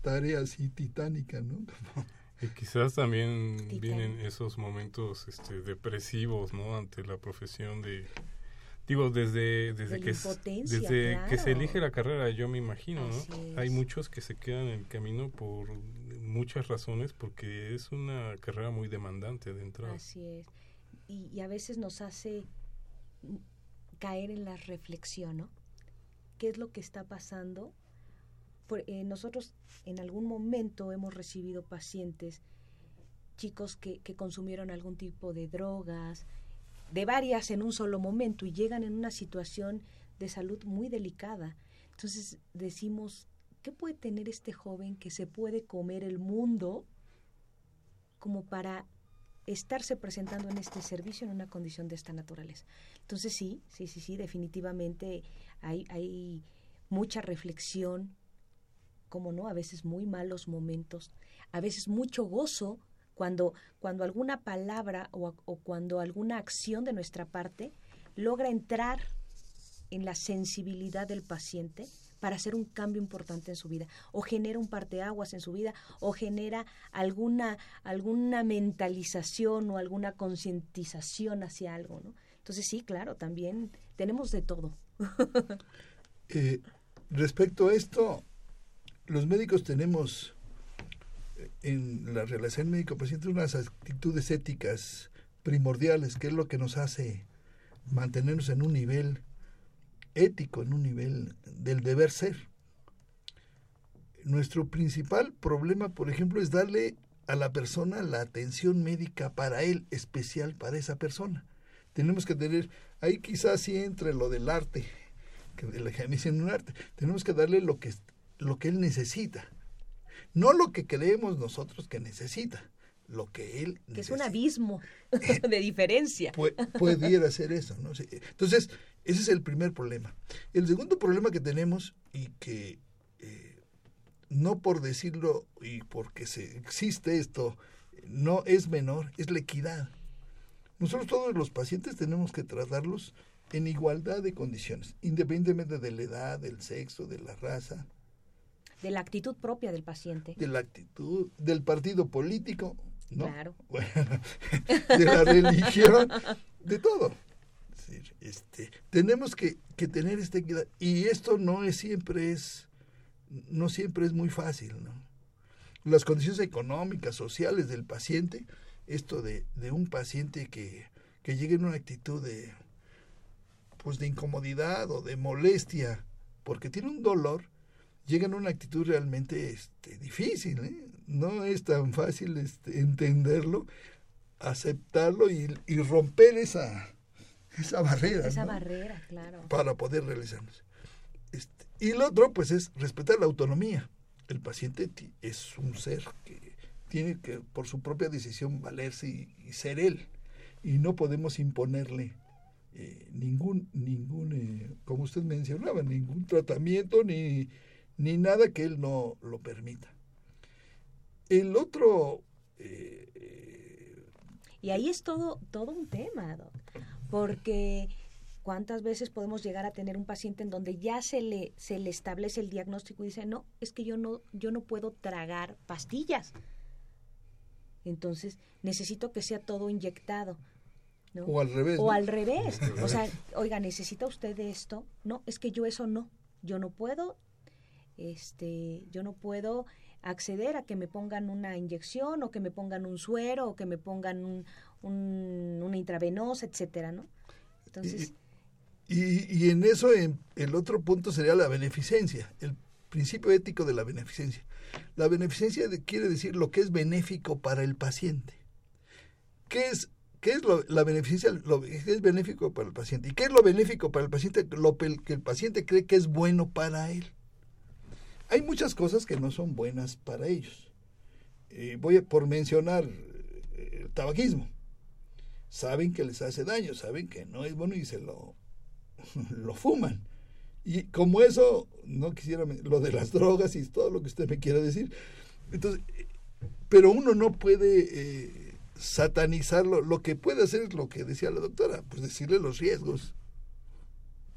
tarea así titánica, ¿no? *laughs* Y quizás también vienen esos momentos este, depresivos, ¿no? Ante la profesión de, Digo, desde, desde, De que, desde que se elige la carrera, yo me imagino, ¿no? Hay muchos que se quedan en el camino por muchas razones, porque es una carrera muy demandante de entrada. Así es. Y, y a veces nos hace caer en la reflexión, ¿no? ¿Qué es lo que está pasando? Eh, nosotros en algún momento hemos recibido pacientes, chicos que, que consumieron algún tipo de drogas, de varias en un solo momento y llegan en una situación de salud muy delicada. Entonces decimos, ¿qué puede tener este joven que se puede comer el mundo como para estarse presentando en este servicio en una condición de esta naturaleza. Entonces sí, sí, sí, sí, definitivamente hay, hay mucha reflexión, como no, a veces muy malos momentos, a veces mucho gozo cuando, cuando alguna palabra o, o cuando alguna acción de nuestra parte logra entrar en la sensibilidad del paciente para hacer un cambio importante en su vida o genera un parteaguas en su vida o genera alguna alguna mentalización o alguna concientización hacia algo, ¿no? Entonces sí, claro, también tenemos de todo. *laughs* Eh, respecto a esto, los médicos tenemos en la relación médico-paciente unas actitudes éticas primordiales, que es lo que nos hace mantenernos en un nivel ético, en un nivel del deber ser. Nuestro principal problema, por ejemplo, es darle a la persona la atención médica para él, especial para esa persona. Tenemos que tener, ahí quizás sí entre lo del arte, que la higiene en un arte, tenemos que darle lo que, lo que él necesita, no lo que creemos nosotros que necesita, lo que él Que es un abismo *laughs* de diferencia. Pu- pudiera ser eso, ¿no? Sí. Entonces, ese es el primer problema. El segundo problema que tenemos y que eh, no por decirlo y porque se existe esto, no es menor, es la equidad. Nosotros todos los pacientes tenemos que tratarlos en igualdad de condiciones, independientemente de la edad, del sexo, de la raza, De la actitud propia del paciente. de la actitud, del partido político, ¿no? Claro. Bueno, *laughs* de la religión, de todo. Es decir, este, tenemos que, que tener esta equidad. Y esto no es siempre es, no siempre es muy fácil, ¿no? Las condiciones económicas, sociales del paciente, esto de, de un paciente que, que llegue en una actitud de pues de incomodidad o de molestia, porque tiene un dolor, llega en una actitud realmente este, difícil, ¿eh? no es tan fácil este, entenderlo, aceptarlo y, y romper esa, esa barrera Esa ¿no? barrera, claro. para poder realizarnos. Este, y el otro, pues, es respetar la autonomía. El paciente es un ser que tiene que, por su propia decisión, valerse y, y ser él. Y no podemos imponerle eh, ningún, ningún eh, como usted mencionaba, ningún tratamiento ni, ni nada que él no lo permita. El otro, eh, eh, Y ahí es todo, todo un tema, Doc, porque cuántas veces podemos llegar a tener un paciente en donde ya se le, se le establece el diagnóstico y dice, no, es que yo no, yo no puedo tragar pastillas. Entonces, necesito que sea todo inyectado. ¿no? o al revés. O ¿no? al revés. O sea, *laughs* oiga, ¿necesita usted esto? No, es que yo eso no. Yo no puedo, este, yo no puedo acceder a que me pongan una inyección o que me pongan un suero o que me pongan un, un- una intravenosa, etcétera, ¿no? Entonces, Y, y en eso en- el otro punto sería la beneficencia, el principio ético de la beneficencia. La beneficencia quiere decir lo que es benéfico para el paciente. ¿Qué es, qué es lo- la beneficencia? Es benéfico para el paciente. ¿Y qué es lo benéfico para el paciente? Lo que el paciente cree que es bueno para él. Hay muchas cosas que no son buenas para ellos. Eh, voy a, por mencionar eh, el tabaquismo. Saben que les hace daño, saben que no es bueno y se lo, *laughs* lo fuman. Y como eso, no quisiera lo de las *laughs* drogas y todo lo que usted me quiera decir. Entonces, pero uno no puede eh, satanizarlo. Lo que puede hacer es lo que decía la doctora, pues decirle los riesgos.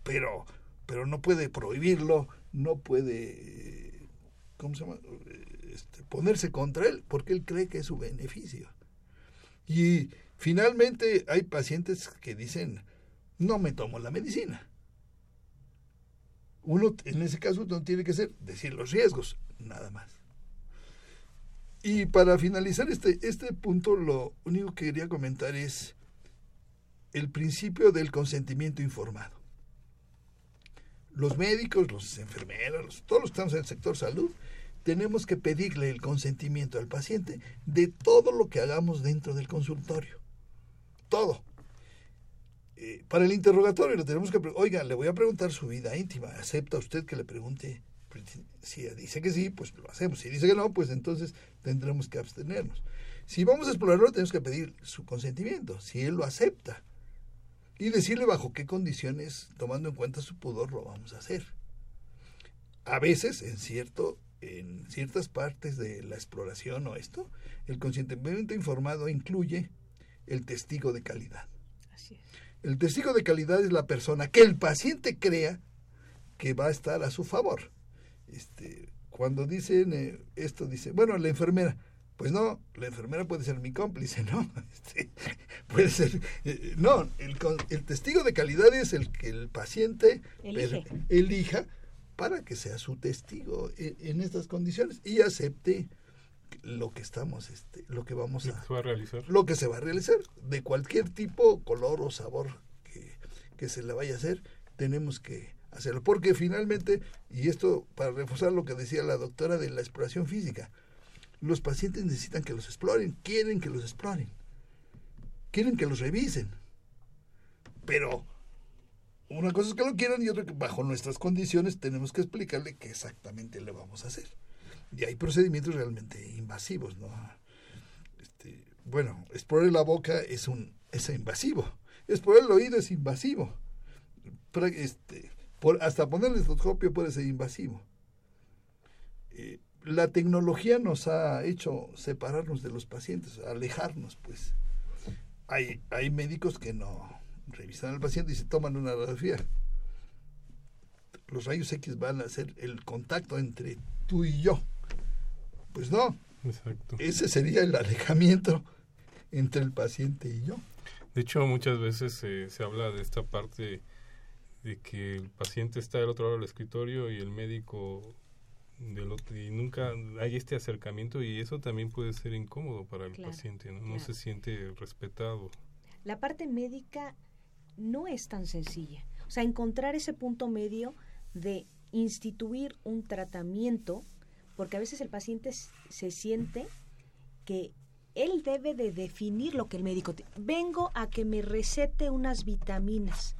Pero, pero no puede prohibirlo, no puede, ¿cómo se llama? Este, ponerse contra él, porque él cree que es su beneficio. Y finalmente hay pacientes que dicen, no me tomo la medicina. Uno, en ese caso, no tiene que ser decir los riesgos, nada más. Y para finalizar este, este punto, lo único que quería comentar es el principio del consentimiento informado. Los médicos, los enfermeros, todos los que estamos en el sector salud, tenemos que pedirle el consentimiento al paciente de todo lo que hagamos dentro del consultorio. Todo. Eh, para el interrogatorio le tenemos que oiga, le voy a preguntar su vida íntima, ¿acepta usted que le pregunte? Si dice que sí, pues lo hacemos. Si dice que no, pues entonces tendremos que abstenernos. Si vamos a explorarlo, tenemos que pedir su consentimiento, si él lo acepta. Y decirle bajo qué condiciones, tomando en cuenta su pudor, lo vamos a hacer. A veces, en cierto en ciertas partes de la exploración o esto, el consentimiento informado incluye el testigo de calidad. El testigo de calidad es la persona que el paciente crea que va a estar a su favor. Este, cuando dicen eh, esto, dice, bueno, la enfermera, pues no, la enfermera puede ser mi cómplice, ¿no? *laughs* Este, puede ser, eh, no, el, el, testigo de calidad es el que el paciente elija para que sea su testigo en, en estas condiciones y acepte lo que estamos, este, lo que vamos a, a, realizar. Lo que se va a realizar, de cualquier tipo, color o sabor que, que se le vaya a hacer, tenemos que hacerlo. Porque finalmente, y esto para reforzar lo que decía la doctora de la exploración física, los pacientes necesitan que los exploren, quieren que los exploren, quieren que los revisen. Pero una cosa es que lo quieran y otra que bajo nuestras condiciones tenemos que explicarle qué exactamente le vamos a hacer. Y hay procedimientos realmente invasivos, ¿no? Este, bueno, explorar la boca es un es invasivo. Explorar el oído es invasivo. Este, por, hasta poner el estetoscopio puede ser invasivo. Eh, la tecnología nos ha hecho separarnos de los pacientes, alejarnos, pues. Hay, hay médicos que no revisan al paciente y se toman una radiografía. Los rayos X van a ser el contacto entre tú y yo. Pues no. Exacto. Ese sería el alejamiento entre el paciente y yo. De hecho, muchas veces se habla de esta parte de que el paciente está del otro lado del escritorio y el médico del otro, y nunca hay este acercamiento y eso también puede ser incómodo para el paciente, ¿no? no se siente respetado. La parte médica no es tan sencilla. O sea, encontrar ese punto medio de instituir un tratamiento, porque a veces el paciente se siente que él debe de definir lo que el médico... Vengo a que me recete unas vitaminas.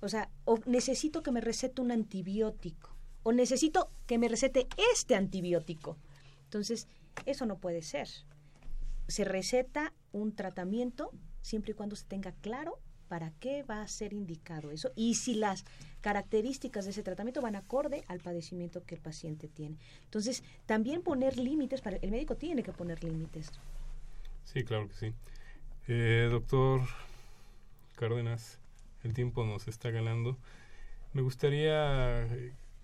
O sea, o necesito que me recete un antibiótico. O necesito que me recete este antibiótico. Entonces, eso no puede ser. Se receta un tratamiento siempre y cuando se tenga claro para qué va a ser indicado eso y si las características de ese tratamiento van acorde al padecimiento que el paciente tiene. Entonces, también poner límites, para el médico tiene que poner límites. Sí, claro que sí. Eh, doctor Cárdenas, el tiempo nos está ganando. Me gustaría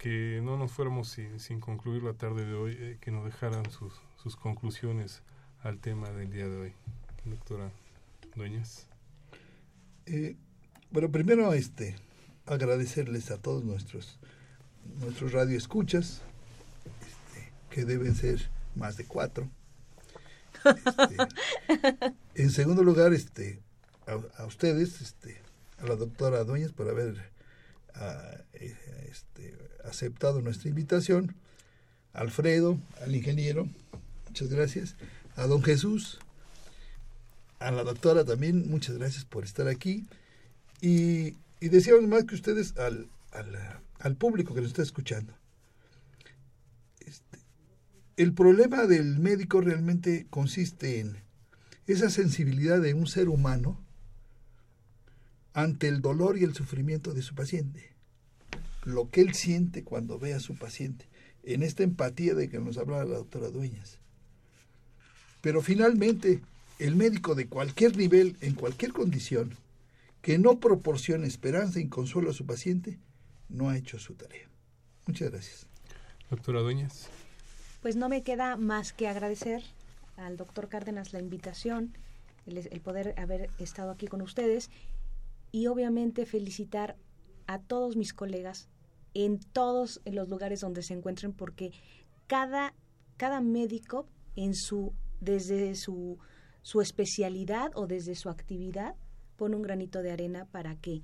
que no nos fuéramos sin, concluir la tarde de hoy, eh, que nos dejaran sus, sus conclusiones al tema del día de hoy. Doctora Dueñas. Eh, bueno, primero este, agradecerles a todos nuestros, nuestros radioescuchas, este, que deben ser más de cuatro. Este, *laughs* en segundo lugar, este, a, ustedes, este, a la doctora Dueñas por haber eh, este, aceptado nuestra invitación, Alfredo, al ingeniero, muchas gracias, a don Jesús, a la doctora también, muchas gracias por estar aquí. Y, y decíamos más que ustedes al, al, público que nos está escuchando. Este, el problema del médico realmente consiste en esa sensibilidad de un ser humano ante el dolor y el sufrimiento de su paciente. Lo que él siente cuando ve a su paciente, en esta empatía de que nos hablaba la doctora Dueñas. Pero finalmente, el médico de cualquier nivel, en cualquier condición, que no proporcione esperanza y consuelo a su paciente, no ha hecho su tarea. Muchas gracias. Doctora Dueñas. Pues no me queda más que agradecer al doctor Cárdenas la invitación, el, poder haber estado aquí con ustedes y obviamente felicitar a todos mis colegas en todos los lugares donde se encuentren porque cada, cada médico en su, desde su, su especialidad o desde su actividad pone un granito de arena para que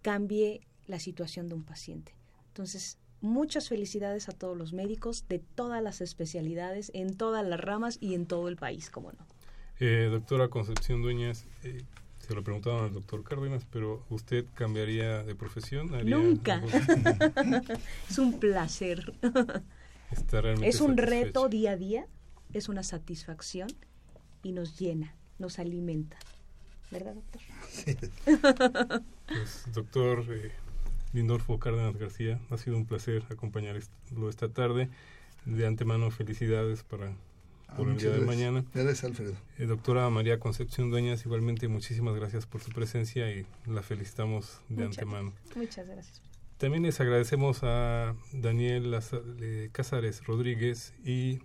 cambie la situación de un paciente. Entonces, muchas felicidades a todos los médicos de todas las especialidades, en todas las ramas y en todo el país, como no. Eh, doctora Concepción Dueñas, eh, se lo preguntaban al doctor Cárdenas, pero ¿usted cambiaría de profesión? Nunca. *laughs* es un placer. *laughs* es un reto día a día, es una satisfacción y nos llena, nos alimenta. ¿Verdad, doctor? Sí. *laughs* pues, doctor eh, Lindorfo Cárdenas García, ha sido un placer acompañarlo esta tarde. De antemano, felicidades para por el día de mañana. Gracias, Alfredo. Eh, doctora María Concepción Dueñas, igualmente muchísimas gracias por su presencia y la felicitamos de antemano. Muchas gracias. También les agradecemos a Daniel Cázares Rodríguez y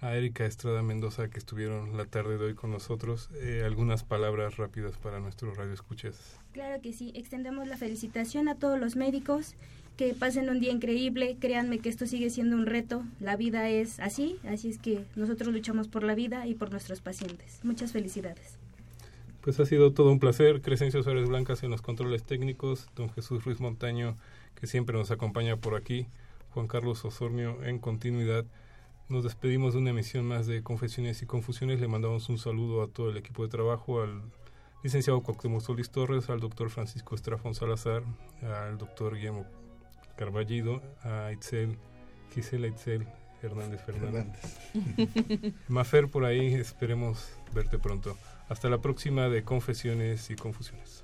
a Erika Estrada Mendoza que estuvieron la tarde de hoy con nosotros. Eh, algunas palabras rápidas para nuestros radioescuchas. Claro que sí, extendemos la felicitación a todos los médicos que pasen un día increíble, créanme que esto sigue siendo un reto, la vida es así, así es que nosotros luchamos por la vida y por nuestros pacientes. Muchas felicidades. Pues ha sido todo un placer, Crescencio Suárez Blancas en los controles técnicos, don Jesús Ruiz Montaño, que siempre nos acompaña por aquí, Juan Carlos Osornio en continuidad. Nos despedimos de una emisión más de Confesiones y Confusiones. Le mandamos un saludo a todo el equipo de trabajo, al licenciado Cuauhtémoc Solís Torres, al doctor Francisco Estrafón Salazar, al doctor Guillermo Carballido, a Itzel, Gisela Itzel Hernández Fernández. *laughs* Mafer por ahí, esperemos verte pronto. Hasta la próxima de Confesiones y Confusiones.